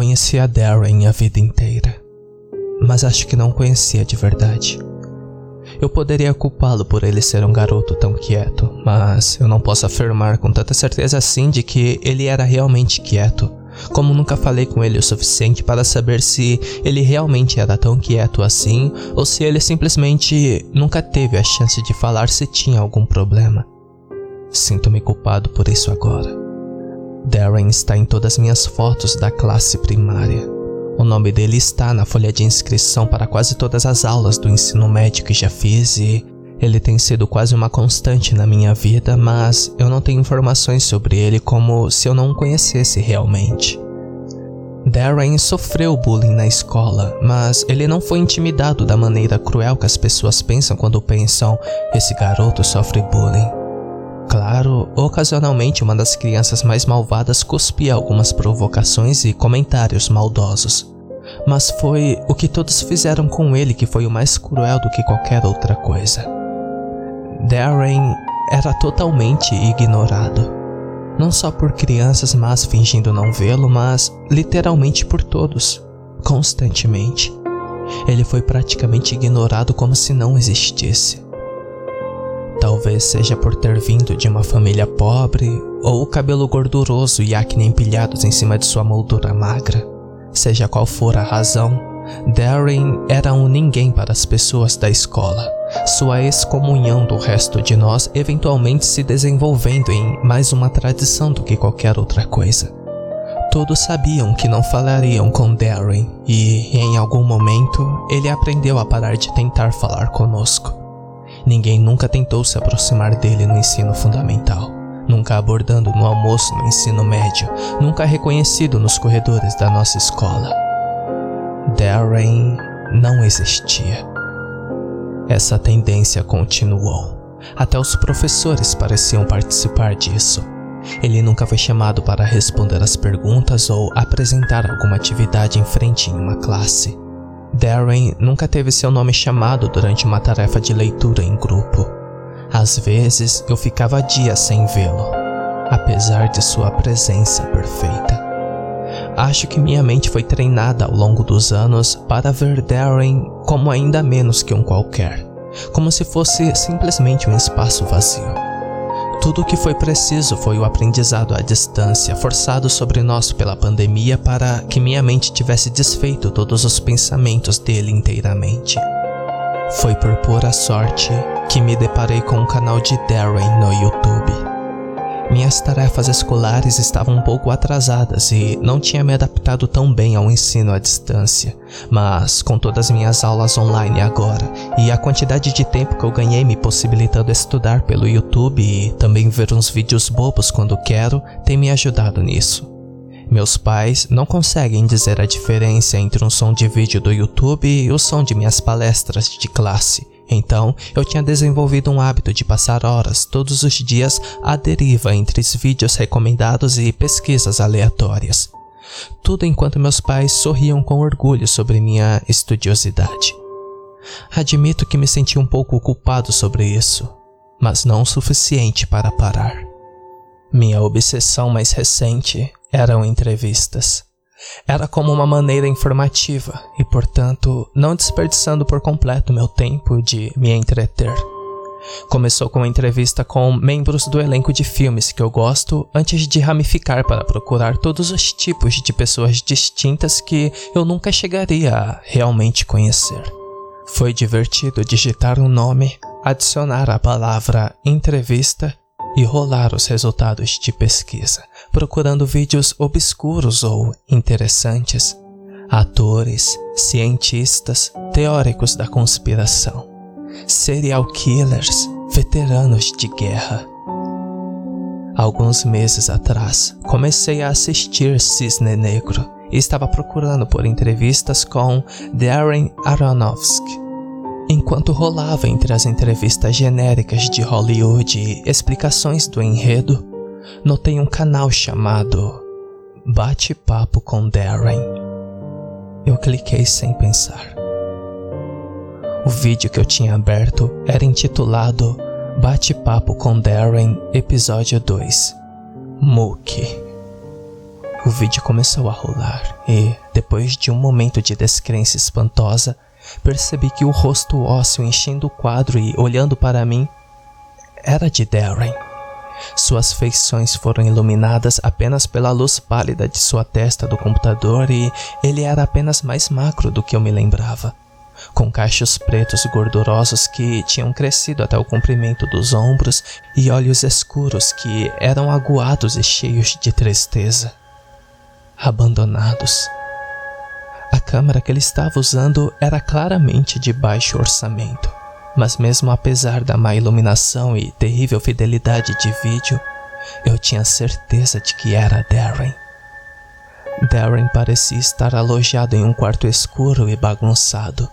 Conhecia Darren a vida inteira, mas acho que não conhecia de verdade. Eu poderia culpá-lo por ele ser um garoto tão quieto, mas eu não posso afirmar com tanta certeza assim de que ele era realmente quieto, como nunca falei com ele o suficiente para saber se ele realmente era tão quieto assim ou se ele simplesmente nunca teve a chance de falar se tinha algum problema. Sinto-me culpado por isso agora. Darren está em todas as minhas fotos da classe primária. O nome dele está na folha de inscrição para quase todas as aulas do ensino médio que já fiz e ele tem sido quase uma constante na minha vida, mas eu não tenho informações sobre ele como se eu não o conhecesse realmente. Darren sofreu bullying na escola, mas ele não foi intimidado da maneira cruel que as pessoas pensam quando pensam: esse garoto sofre bullying. Claro, ocasionalmente uma das crianças mais malvadas cuspia algumas provocações e comentários maldosos. Mas foi o que todos fizeram com ele que foi o mais cruel do que qualquer outra coisa. Darren era totalmente ignorado. Não só por crianças mas fingindo não vê-lo, mas literalmente por todos, constantemente. Ele foi praticamente ignorado como se não existisse. Talvez seja por ter vindo de uma família pobre, ou o cabelo gorduroso e acne empilhados em cima de sua moldura magra. Seja qual for a razão, Darren era um ninguém para as pessoas da escola. Sua excomunhão do resto de nós eventualmente se desenvolvendo em mais uma tradição do que qualquer outra coisa. Todos sabiam que não falariam com Darren e, em algum momento, ele aprendeu a parar de tentar falar conosco. Ninguém nunca tentou se aproximar dele no ensino fundamental, nunca abordando no almoço no ensino médio, nunca reconhecido nos corredores da nossa escola. Darren não existia. Essa tendência continuou. Até os professores pareciam participar disso. Ele nunca foi chamado para responder às perguntas ou apresentar alguma atividade em frente em uma classe. Darren nunca teve seu nome chamado durante uma tarefa de leitura em grupo. Às vezes eu ficava dias sem vê-lo, apesar de sua presença perfeita. Acho que minha mente foi treinada ao longo dos anos para ver Darren como ainda menos que um qualquer, como se fosse simplesmente um espaço vazio. Tudo o que foi preciso foi o aprendizado à distância, forçado sobre nós pela pandemia para que minha mente tivesse desfeito todos os pensamentos dele inteiramente. Foi por pura sorte que me deparei com o canal de Darren no YouTube. Minhas tarefas escolares estavam um pouco atrasadas e não tinha me adaptado tão bem ao ensino à distância, mas com todas as minhas aulas online agora e a quantidade de tempo que eu ganhei me possibilitando estudar pelo YouTube e também ver uns vídeos bobos quando quero, tem me ajudado nisso. Meus pais não conseguem dizer a diferença entre um som de vídeo do YouTube e o som de minhas palestras de classe, então, eu tinha desenvolvido um hábito de passar horas todos os dias à deriva entre os vídeos recomendados e pesquisas aleatórias. Tudo enquanto meus pais sorriam com orgulho sobre minha estudiosidade. Admito que me senti um pouco culpado sobre isso, mas não o suficiente para parar. Minha obsessão mais recente eram entrevistas. Era como uma maneira informativa e, portanto, não desperdiçando por completo meu tempo de me entreter. Começou com uma entrevista com membros do elenco de filmes que eu gosto, antes de ramificar para procurar todos os tipos de pessoas distintas que eu nunca chegaria a realmente conhecer. Foi divertido digitar um nome, adicionar a palavra entrevista e rolar os resultados de pesquisa, procurando vídeos obscuros ou interessantes, atores, cientistas, teóricos da conspiração, serial killers, veteranos de guerra. Alguns meses atrás, comecei a assistir Cisne Negro e estava procurando por entrevistas com Darren Aronofsky Enquanto rolava entre as entrevistas genéricas de Hollywood e explicações do enredo, notei um canal chamado Bate-Papo com Darren. Eu cliquei sem pensar. O vídeo que eu tinha aberto era intitulado Bate-Papo com Darren, Episódio 2 Mookie. O vídeo começou a rolar e, depois de um momento de descrença espantosa, percebi que o rosto ósseo enchendo o quadro e olhando para mim era de Darren. Suas feições foram iluminadas apenas pela luz pálida de sua testa do computador e ele era apenas mais magro do que eu me lembrava, com cachos pretos gordurosos que tinham crescido até o comprimento dos ombros e olhos escuros que eram aguados e cheios de tristeza. Abandonados. Câmera que ele estava usando era claramente de baixo orçamento mas mesmo apesar da má iluminação e terrível fidelidade de vídeo, eu tinha certeza de que era Darren. Darren parecia estar alojado em um quarto escuro e bagunçado.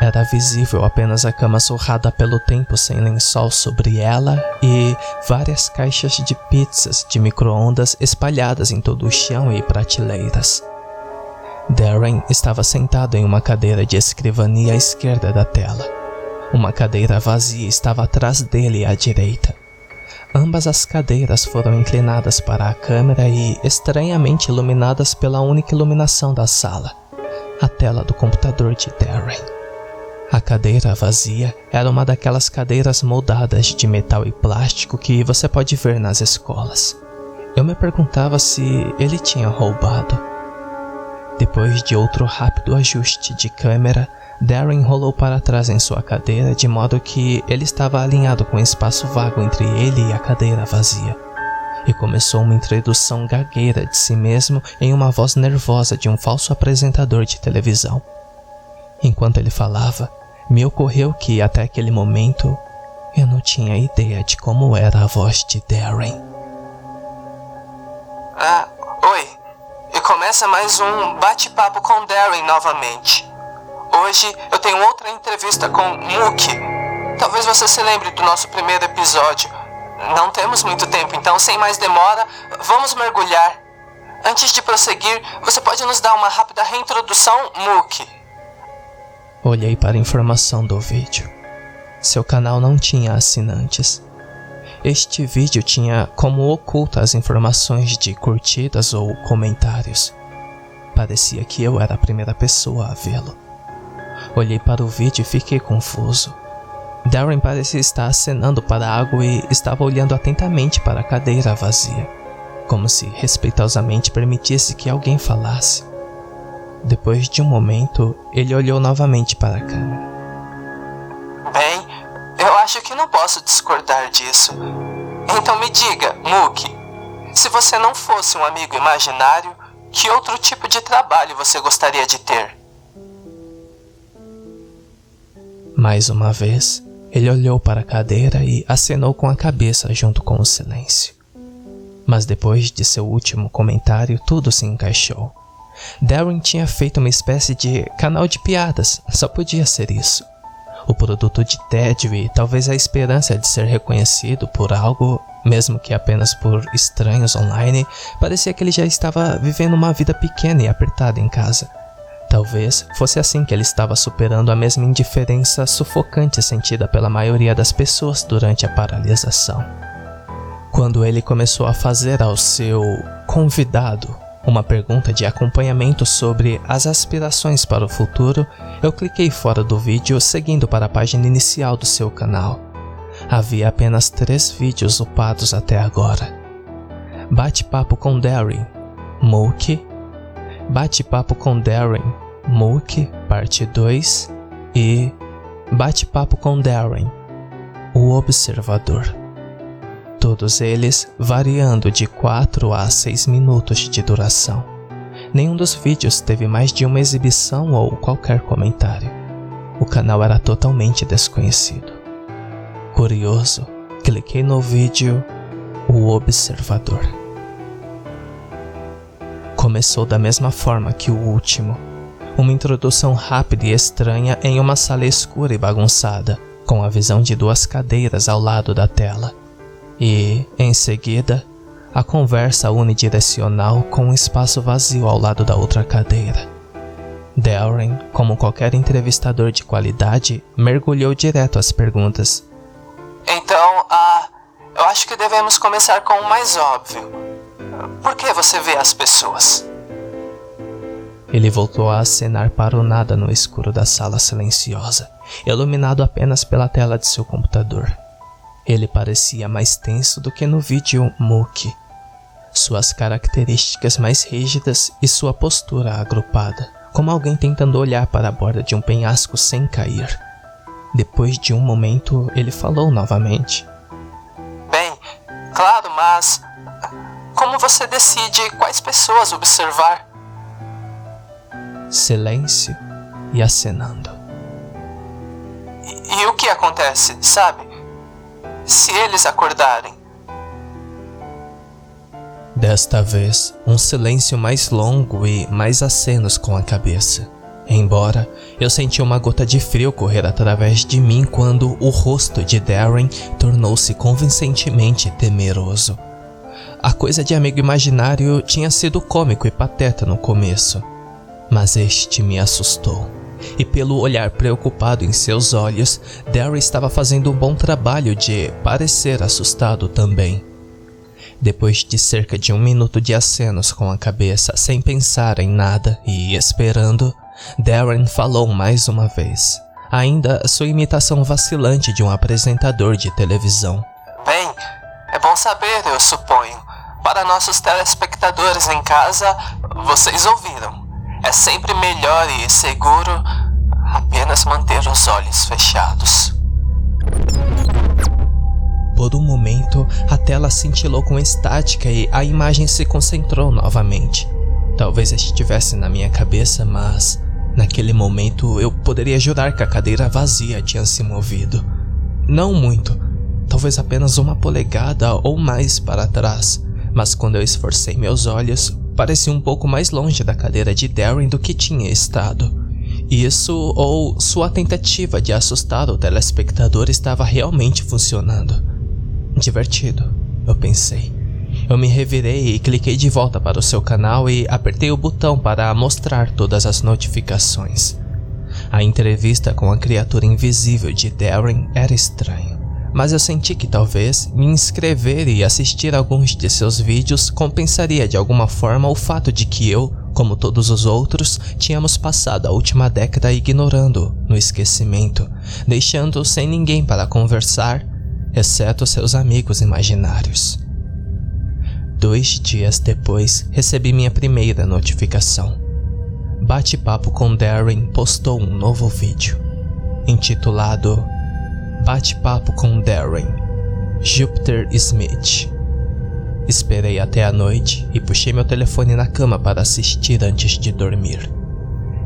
Era visível apenas a cama surrada pelo tempo sem lençol sobre ela e várias caixas de pizzas de micro-ondas espalhadas em todo o chão e prateleiras. Darren estava sentado em uma cadeira de escrivania à esquerda da tela uma cadeira vazia estava atrás dele à direita. Ambas as cadeiras foram inclinadas para a câmera e estranhamente iluminadas pela única iluminação da sala, a tela do computador de Darren. A cadeira vazia era uma daquelas cadeiras moldadas de metal e plástico que você pode ver nas escolas. Eu me perguntava se ele tinha roubado. Depois de outro rápido ajuste de câmera, Darren rolou para trás em sua cadeira de modo que ele estava alinhado com o espaço vago entre ele e a cadeira vazia. E começou uma introdução gagueira de si mesmo em uma voz nervosa de um falso apresentador de televisão. Enquanto ele falava, me ocorreu que até aquele momento eu não tinha ideia de como era a voz de Darren. Ah, oi. Começa mais um bate-papo com Darren novamente. Hoje eu tenho outra entrevista com Mookie. Talvez você se lembre do nosso primeiro episódio. Não temos muito tempo, então sem mais demora, vamos mergulhar. Antes de prosseguir, você pode nos dar uma rápida reintrodução, Mookie? Olhei para a informação do vídeo. Seu canal não tinha assinantes. Este vídeo tinha como oculta as informações de curtidas ou comentários. Parecia que eu era a primeira pessoa a vê-lo. Olhei para o vídeo e fiquei confuso. Darren parecia estar acenando para algo e estava olhando atentamente para a cadeira vazia, como se respeitosamente permitisse que alguém falasse. Depois de um momento, ele olhou novamente para a câmera. Bem, eu acho que não posso discordar disso. Então me diga, Mookie, se você não fosse um amigo imaginário, que outro tipo de trabalho você gostaria de ter? Mais uma vez, ele olhou para a cadeira e acenou com a cabeça junto com o silêncio. Mas depois de seu último comentário, tudo se encaixou. Darren tinha feito uma espécie de canal de piadas, só podia ser isso. O produto de tédio e talvez a esperança de ser reconhecido por algo, mesmo que apenas por estranhos online, parecia que ele já estava vivendo uma vida pequena e apertada em casa Talvez fosse assim que ele estava superando a mesma indiferença sufocante sentida pela maioria das pessoas durante a paralisação. Quando ele começou a fazer ao seu convidado uma pergunta de acompanhamento sobre as aspirações para o futuro, eu cliquei fora do vídeo seguindo para a página inicial do seu canal. Havia apenas três vídeos upados até agora. Bate-papo com Darren, Mookie, Bate-papo com Darren, Mook, parte 2 e Bate-papo com Darren, o Observador. Todos eles variando de 4 a 6 minutos de duração. Nenhum dos vídeos teve mais de uma exibição ou qualquer comentário. O canal era totalmente desconhecido. Curioso, cliquei no vídeo O Observador. Começou da mesma forma que o último uma introdução rápida e estranha em uma sala escura e bagunçada, com a visão de duas cadeiras ao lado da tela. E, em seguida, a conversa unidirecional com um espaço vazio ao lado da outra cadeira. Darren, como qualquer entrevistador de qualidade, mergulhou direto às perguntas. Então, ah, eu acho que devemos começar com o mais óbvio. Por que você vê as pessoas? Ele voltou a acenar para o nada no escuro da sala silenciosa, iluminado apenas pela tela de seu computador. Ele parecia mais tenso do que no vídeo Mookie. Suas características mais rígidas e sua postura agrupada, como alguém tentando olhar para a borda de um penhasco sem cair. Depois de um momento, ele falou novamente. Bem, claro, mas como você decide quais pessoas observar? Silêncio e acenando. E, e o que acontece, sabe? Se eles acordarem. Desta vez, um silêncio mais longo e mais acenos com a cabeça. Embora eu senti uma gota de frio correr através de mim quando o rosto de Darren tornou-se convincentemente temeroso. A coisa de amigo imaginário tinha sido cômico e pateta no começo, mas este me assustou. E pelo olhar preocupado em seus olhos, Darry estava fazendo um bom trabalho de parecer assustado também. Depois de cerca de um minuto de acenos com a cabeça, sem pensar em nada e esperando, Darren falou mais uma vez, ainda sua imitação vacilante de um apresentador de televisão. Bem, é bom saber, eu suponho. Para nossos telespectadores em casa, vocês ouviram. É sempre melhor e seguro apenas manter os olhos fechados. Por um momento, a tela cintilou com estática e a imagem se concentrou novamente. Talvez estivesse na minha cabeça, mas naquele momento eu poderia jurar que a cadeira vazia tinha se movido. Não muito, talvez apenas uma polegada ou mais para trás, mas quando eu esforcei meus olhos, parecia um pouco mais longe da cadeira de Darren do que tinha estado. Isso ou sua tentativa de assustar o telespectador estava realmente funcionando. Divertido, eu pensei. Eu me revirei e cliquei de volta para o seu canal e apertei o botão para mostrar todas as notificações. A entrevista com a criatura invisível de Darren era estranha mas eu senti que talvez me inscrever e assistir alguns de seus vídeos compensaria de alguma forma o fato de que eu, como todos os outros, tínhamos passado a última década ignorando, no esquecimento, deixando sem ninguém para conversar, exceto seus amigos imaginários. Dois dias depois, recebi minha primeira notificação. Bate-papo com Darren postou um novo vídeo, intitulado Bate-papo com Darren, Jupiter Smith. Esperei até a noite e puxei meu telefone na cama para assistir antes de dormir.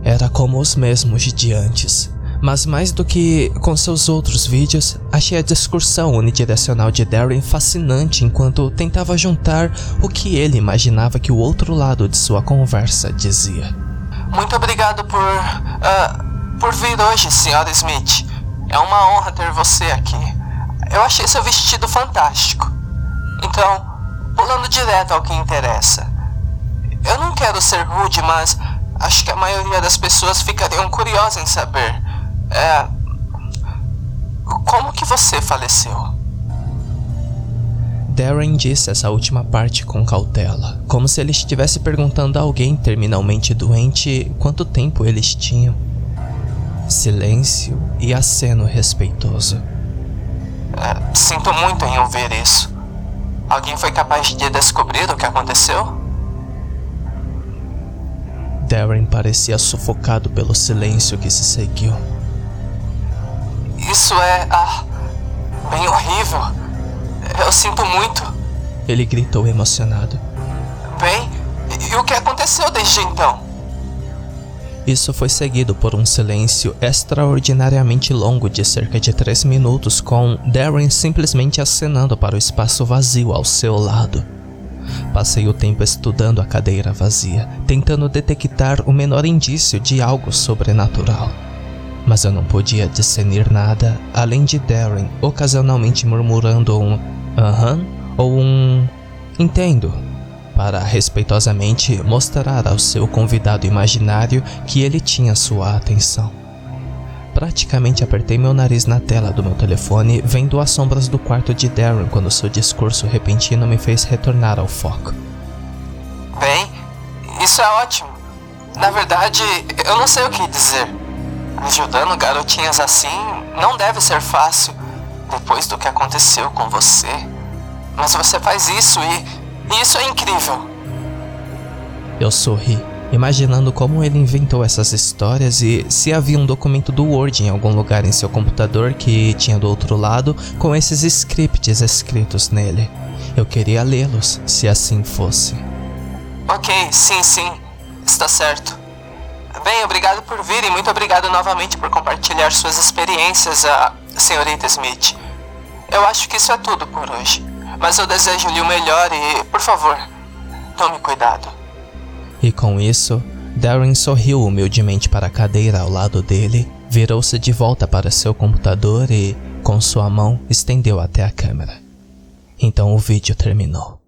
Era como os mesmos de antes, mas mais do que com seus outros vídeos, achei a discussão unidirecional de Darren fascinante enquanto tentava juntar o que ele imaginava que o outro lado de sua conversa dizia. Muito obrigado por. Uh, por vir hoje, Sr. Smith. É uma honra ter você aqui. Eu achei seu vestido fantástico. Então, pulando direto ao que interessa. Eu não quero ser rude, mas acho que a maioria das pessoas ficariam curiosas em saber. É. Como que você faleceu? Darren disse essa última parte com cautela, como se ele estivesse perguntando a alguém terminalmente doente quanto tempo eles tinham. Silêncio e aceno respeitoso. É, sinto muito em ouvir isso. Alguém foi capaz de descobrir o que aconteceu? Darren parecia sufocado pelo silêncio que se seguiu. Isso é. Ah, bem horrível. Eu sinto muito. Ele gritou emocionado. Bem, e o que aconteceu desde então? Isso foi seguido por um silêncio extraordinariamente longo de cerca de três minutos, com Darren simplesmente acenando para o espaço vazio ao seu lado. Passei o tempo estudando a cadeira vazia, tentando detectar o menor indício de algo sobrenatural. Mas eu não podia discernir nada além de Darren ocasionalmente murmurando um aham uh -huh, ou um entendo para respeitosamente mostrar ao seu convidado imaginário que ele tinha sua atenção. Praticamente apertei meu nariz na tela do meu telefone, vendo as sombras do quarto de Darren quando seu discurso repentino me fez retornar ao foco. Bem, isso é ótimo. Na verdade, eu não sei o que dizer. Ajudando garotinhas assim não deve ser fácil depois do que aconteceu com você. Mas você faz isso e, isso é incrível. Eu sorri, imaginando como ele inventou essas histórias e se havia um documento do Word em algum lugar em seu computador que tinha do outro lado com esses scripts escritos nele. Eu queria lê-los, se assim fosse. Ok, sim, sim. Está certo. Bem, obrigado por vir e muito obrigado novamente por compartilhar suas experiências, a senhorita Smith. Eu acho que isso é tudo por hoje. Mas eu desejo-lhe o melhor e, por favor, tome cuidado. E com isso, Darren sorriu humildemente para a cadeira ao lado dele, virou-se de volta para seu computador e, com sua mão, estendeu até a câmera. Então o vídeo terminou.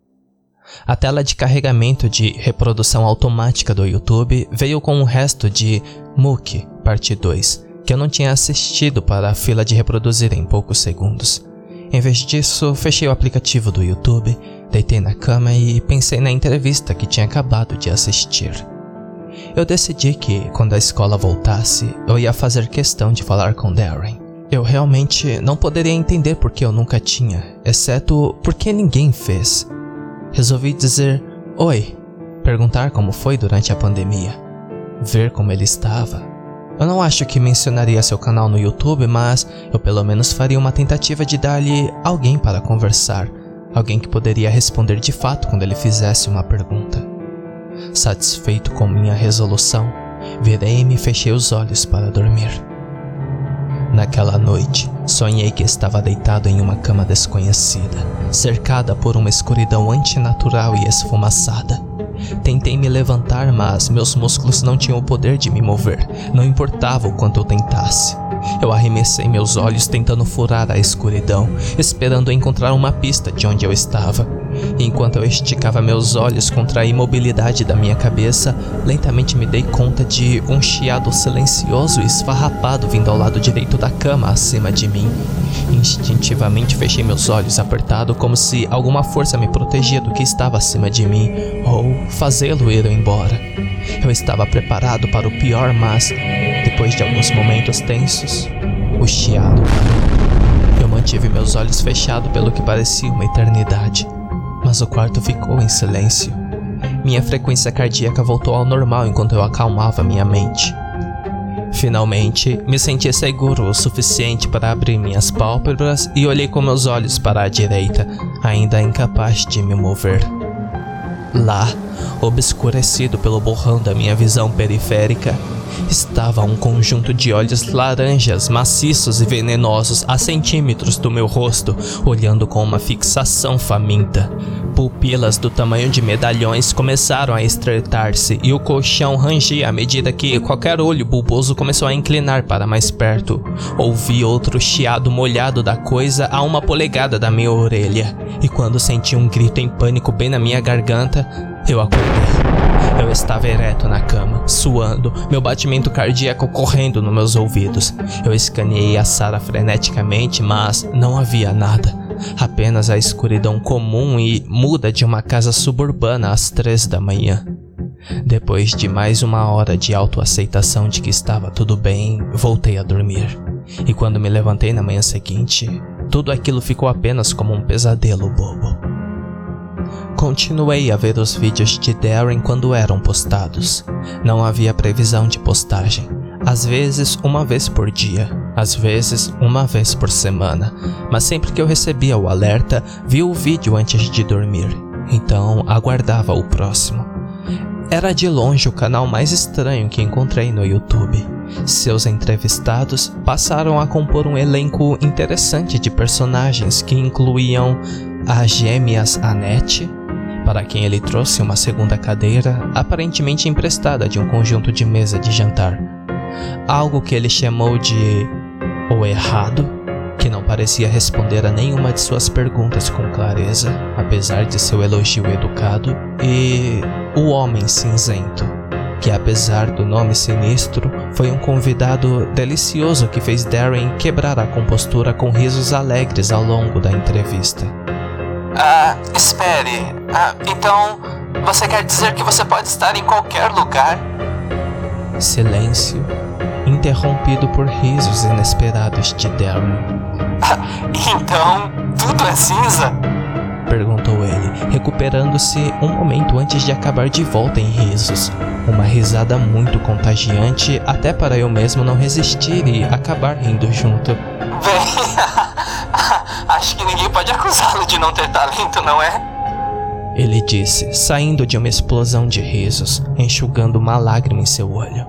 A tela de carregamento de reprodução automática do YouTube veio com o resto de Mookie, parte 2, que eu não tinha assistido para a fila de reproduzir em poucos segundos. Em vez disso, fechei o aplicativo do YouTube, deitei na cama e pensei na entrevista que tinha acabado de assistir. Eu decidi que, quando a escola voltasse, eu ia fazer questão de falar com Darren. Eu realmente não poderia entender por que eu nunca tinha, exceto porque ninguém fez. Resolvi dizer oi, perguntar como foi durante a pandemia, ver como ele estava. Eu não acho que mencionaria seu canal no YouTube, mas eu pelo menos faria uma tentativa de dar-lhe alguém para conversar, alguém que poderia responder de fato quando ele fizesse uma pergunta. Satisfeito com minha resolução, virei e fechei os olhos para dormir. Naquela noite, sonhei que estava deitado em uma cama desconhecida, cercada por uma escuridão antinatural e esfumaçada. Tentei me levantar, mas meus músculos não tinham o poder de me mover, não importava o quanto eu tentasse. Eu arremessei meus olhos tentando furar a escuridão, esperando encontrar uma pista de onde eu estava. Enquanto eu esticava meus olhos contra a imobilidade da minha cabeça, lentamente me dei conta de um chiado silencioso e esfarrapado vindo ao lado direito da cama acima de mim. Instintivamente fechei meus olhos apertado como se alguma força me protegia do que estava acima de mim ou fazê-lo ir embora. Eu estava preparado para o pior, mas depois de alguns momentos tensos, o chiado parou. Eu mantive meus olhos fechados pelo que parecia uma eternidade, mas o quarto ficou em silêncio. Minha frequência cardíaca voltou ao normal enquanto eu acalmava minha mente. Finalmente, me senti seguro o suficiente para abrir minhas pálpebras e olhei com meus olhos para a direita, ainda incapaz de me mover. Lá, obscurecido pelo borrão da minha visão periférica, estava um conjunto de olhos laranjas, maciços e venenosos a centímetros do meu rosto, olhando com uma fixação faminta. Pupilas do tamanho de medalhões começaram a estreitar-se e o colchão rangia à medida que qualquer olho bulboso começou a inclinar para mais perto. Ouvi outro chiado molhado da coisa a uma polegada da minha orelha, e quando senti um grito em pânico bem na minha garganta, eu acordei. Eu estava ereto na cama, suando, meu batimento cardíaco correndo nos meus ouvidos. Eu escaneei a sala freneticamente, mas não havia nada. Apenas a escuridão comum e muda de uma casa suburbana às três da manhã. Depois de mais uma hora de autoaceitação de que estava tudo bem, voltei a dormir. E quando me levantei na manhã seguinte, tudo aquilo ficou apenas como um pesadelo bobo. Continuei a ver os vídeos de Darren quando eram postados. Não havia previsão de postagem. Às vezes, uma vez por dia, às vezes, uma vez por semana, mas sempre que eu recebia o alerta, via o vídeo antes de dormir, então aguardava o próximo. Era de longe o canal mais estranho que encontrei no YouTube. Seus entrevistados passaram a compor um elenco interessante de personagens que incluíam as gêmeas Annette, para quem ele trouxe uma segunda cadeira, aparentemente emprestada de um conjunto de mesa de jantar. Algo que ele chamou de o errado, que não parecia responder a nenhuma de suas perguntas com clareza, apesar de seu elogio educado, e o homem cinzento, que apesar do nome sinistro, foi um convidado delicioso que fez Darren quebrar a compostura com risos alegres ao longo da entrevista. Ah, espere. Ah, então, Você quer dizer que você pode estar em qualquer lugar? Silêncio, interrompido por risos inesperados de Darren. então, tudo é cinza? Perguntou ele, recuperando-se um momento antes de acabar de volta em risos. Uma risada muito contagiante, até para eu mesmo não resistir e acabar rindo junto. Bem, acho que ninguém pode acusá-lo de não ter talento, não é? Ele disse, saindo de uma explosão de risos, enxugando uma lágrima em seu olho.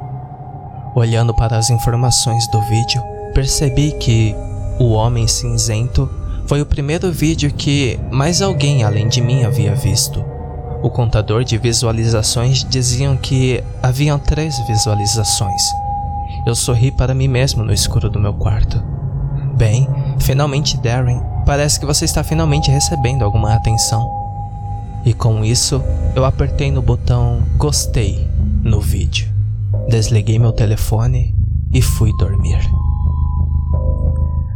Olhando para as informações do vídeo, percebi que o Homem Cinzento foi o primeiro vídeo que mais alguém além de mim havia visto. O contador de visualizações diziam que haviam três visualizações. Eu sorri para mim mesmo no escuro do meu quarto. Bem, finalmente, Darren, parece que você está finalmente recebendo alguma atenção. E com isso, eu apertei no botão gostei no vídeo. Desliguei meu telefone e fui dormir.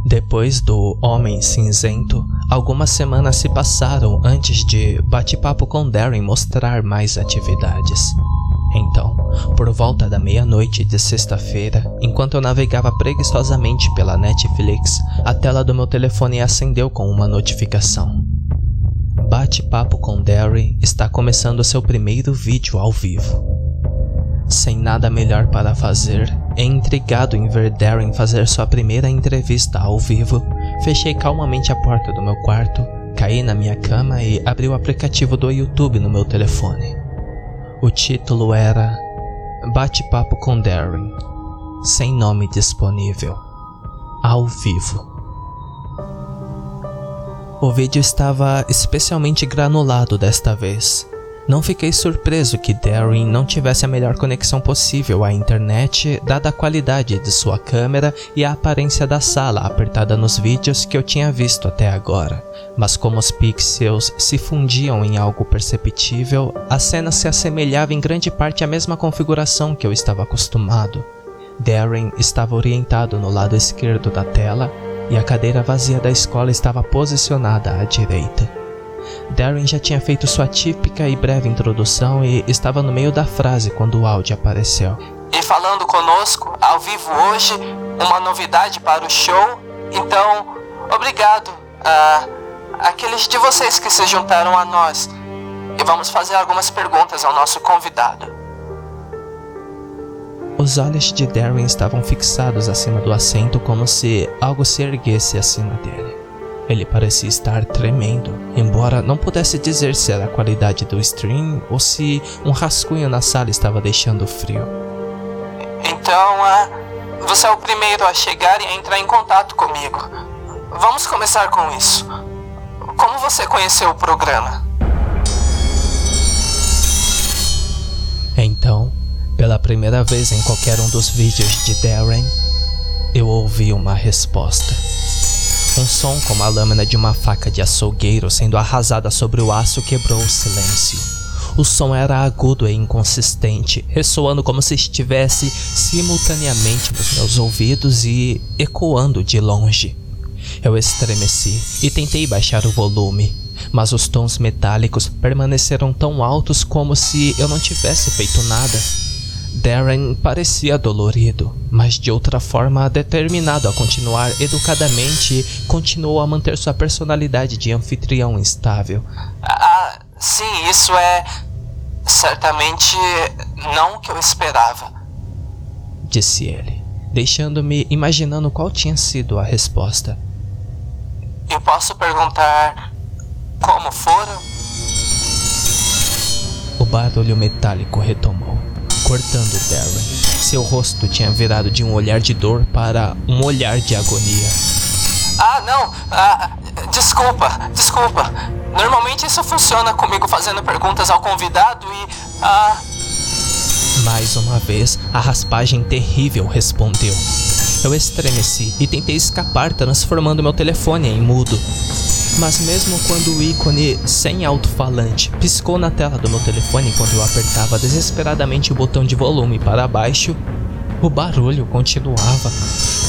Depois do Homem Cinzento, algumas semanas se passaram antes de Bate-Papo com Darren mostrar mais atividades. Então, por volta da meia-noite de sexta-feira, enquanto eu navegava preguiçosamente pela Netflix, a tela do meu telefone acendeu com uma notificação. Bate-Papo com Darren está começando seu primeiro vídeo ao vivo. Sem nada melhor para fazer, intrigado em ver Darren fazer sua primeira entrevista ao vivo, fechei calmamente a porta do meu quarto, caí na minha cama e abri o aplicativo do YouTube no meu telefone. O título era Bate-papo com Darren, sem nome disponível, ao vivo. O vídeo estava especialmente granulado desta vez, não fiquei surpreso que Darren não tivesse a melhor conexão possível à internet, dada a qualidade de sua câmera e a aparência da sala apertada nos vídeos que eu tinha visto até agora. Mas como os pixels se fundiam em algo perceptível, a cena se assemelhava em grande parte à mesma configuração que eu estava acostumado. Darren estava orientado no lado esquerdo da tela e a cadeira vazia da escola estava posicionada à direita. Darren já tinha feito sua típica e breve introdução e estava no meio da frase quando o áudio apareceu. E falando conosco, ao vivo hoje, uma novidade para o show. Então, obrigado a aqueles de vocês que se juntaram a nós. E vamos fazer algumas perguntas ao nosso convidado. Os olhos de Darren estavam fixados acima do assento como se algo se erguesse acima dele. Ele parecia estar tremendo, embora não pudesse dizer se era a qualidade do stream ou se um rascunho na sala estava deixando frio. Então, uh, você é o primeiro a chegar e a entrar em contato comigo. Vamos começar com isso. Como você conheceu o programa? Pela primeira vez em qualquer um dos vídeos de Darren, eu ouvi uma resposta. Um som como a lâmina de uma faca de açougueiro sendo arrasada sobre o aço quebrou o silêncio. O som era agudo e inconsistente, ressoando como se estivesse simultaneamente nos meus ouvidos e ecoando de longe. Eu estremeci e tentei baixar o volume, mas os tons metálicos permaneceram tão altos como se eu não tivesse feito nada. Darren parecia dolorido, mas de outra forma determinado a continuar educadamente, continuou a manter sua personalidade de anfitrião instável. Ah, sim, isso é certamente não o que eu esperava, disse ele, deixando-me imaginando qual tinha sido a resposta. Eu posso perguntar como foram? O barulho metálico retomou cortando Darren. Seu rosto tinha virado de um olhar de dor para um olhar de agonia. Ah, não! Ah, desculpa, desculpa. Normalmente isso funciona comigo fazendo perguntas ao convidado e. Ah. Mais uma vez, a raspagem terrível respondeu. Eu estremeci e tentei escapar, transformando meu telefone em mudo. Mas mesmo quando o ícone sem alto-falante piscou na tela do meu telefone enquanto eu apertava desesperadamente o botão de volume para baixo, o barulho continuava,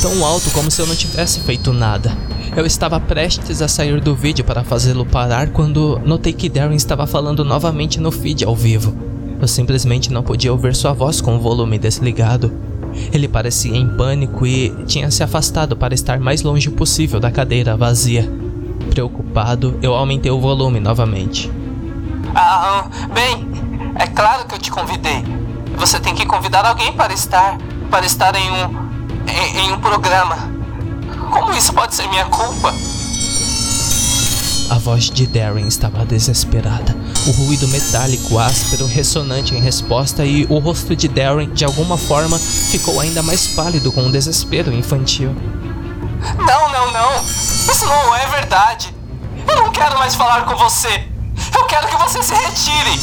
tão alto como se eu não tivesse feito nada. Eu estava prestes a sair do vídeo para fazê-lo parar quando notei que Darren estava falando novamente no feed ao vivo. Eu simplesmente não podia ouvir sua voz com o volume desligado. Ele parecia em pânico e tinha se afastado para estar mais longe possível da cadeira vazia. Preocupado, eu aumentei o volume novamente. Ah, bem, é claro que eu te convidei. Você tem que convidar alguém para estar, para estar em um, em, em um programa. Como isso pode ser minha culpa? A voz de Darren estava desesperada. O ruído metálico áspero ressonante em resposta e o rosto de Darren, de alguma forma, ficou ainda mais pálido com um desespero infantil. Não, não, não! Isso não é verdade! Eu não quero mais falar com você! Eu quero que você se retire!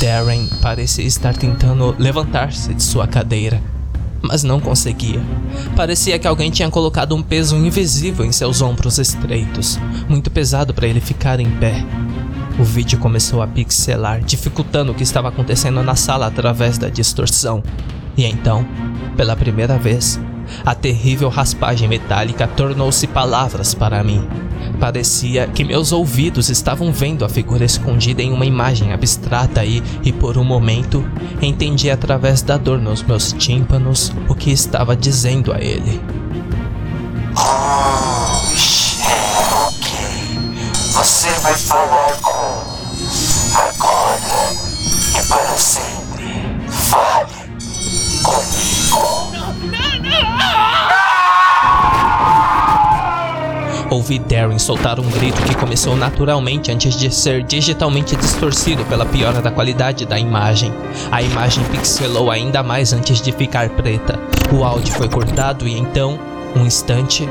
Darren parecia estar tentando levantar-se de sua cadeira mas não conseguia. Parecia que alguém tinha colocado um peso invisível em seus ombros estreitos, muito pesado para ele ficar em pé. O vídeo começou a pixelar, dificultando o que estava acontecendo na sala através da distorção. E então, pela primeira vez, a terrível raspagem metálica tornou-se palavras para mim. Parecia que meus ouvidos estavam vendo a figura escondida em uma imagem abstrata e, e por um momento, entendi através da dor nos meus tímpanos o que estava dizendo a ele. Oh, ok. Você vai falar com agora e para sempre. Fale. Ouvi Darren soltar um grito que começou naturalmente antes de ser digitalmente distorcido pela piora da qualidade da imagem. A imagem pixelou ainda mais antes de ficar preta. O áudio foi cortado e então, um instante,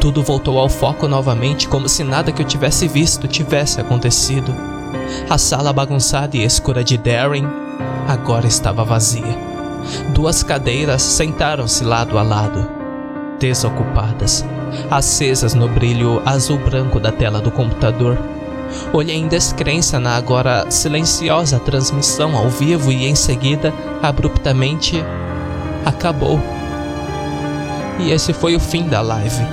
tudo voltou ao foco novamente como se nada que eu tivesse visto tivesse acontecido. A sala bagunçada e escura de Darren agora estava vazia. Duas cadeiras sentaram-se lado a lado, desocupadas acesas no brilho azul-branco da tela do computador. Olhei em descrença na agora silenciosa transmissão ao vivo e em seguida, abruptamente, acabou. E esse foi o fim da live.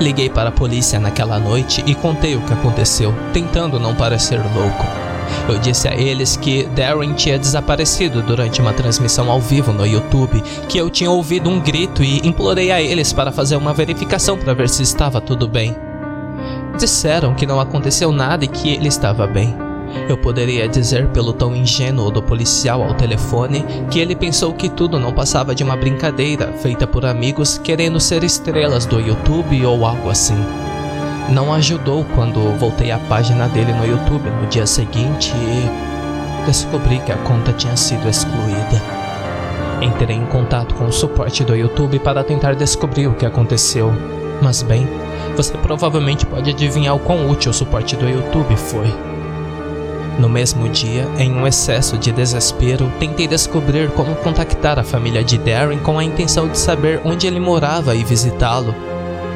Liguei para a polícia naquela noite e contei o que aconteceu, tentando não parecer louco. Eu disse a eles que Darren tinha desaparecido durante uma transmissão ao vivo no YouTube, que eu tinha ouvido um grito e implorei a eles para fazer uma verificação para ver se estava tudo bem. Disseram que não aconteceu nada e que ele estava bem. Eu poderia dizer pelo tom ingênuo do policial ao telefone que ele pensou que tudo não passava de uma brincadeira feita por amigos querendo ser estrelas do YouTube ou algo assim. Não ajudou quando voltei à página dele no YouTube no dia seguinte e descobri que a conta tinha sido excluída. Entrei em contato com o suporte do YouTube para tentar descobrir o que aconteceu, mas bem, você provavelmente pode adivinhar o quão útil o suporte do YouTube foi. No mesmo dia, em um excesso de desespero, tentei descobrir como contactar a família de Darren com a intenção de saber onde ele morava e visitá-lo,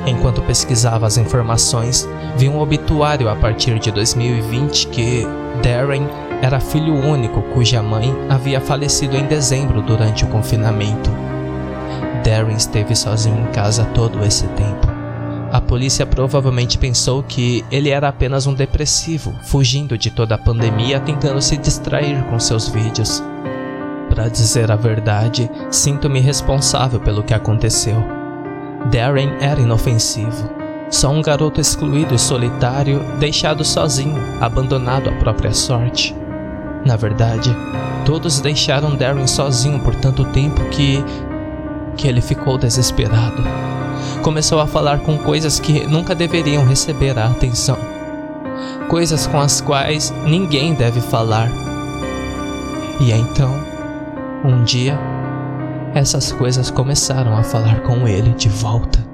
Enquanto pesquisava as informações, vi um obituário a partir de 2020 que Darren era filho único cuja mãe havia falecido em dezembro durante o confinamento. Darren esteve sozinho em casa todo esse tempo. A polícia provavelmente pensou que ele era apenas um depressivo, fugindo de toda a pandemia, tentando se distrair com seus vídeos. Para dizer a verdade, sinto-me responsável pelo que aconteceu. Darren era inofensivo. Só um garoto excluído e solitário, deixado sozinho, abandonado à própria sorte. Na verdade, todos deixaram Darren sozinho por tanto tempo que. que ele ficou desesperado. Começou a falar com coisas que nunca deveriam receber a atenção. Coisas com as quais ninguém deve falar. E então, um dia, essas coisas começaram a falar com ele de volta.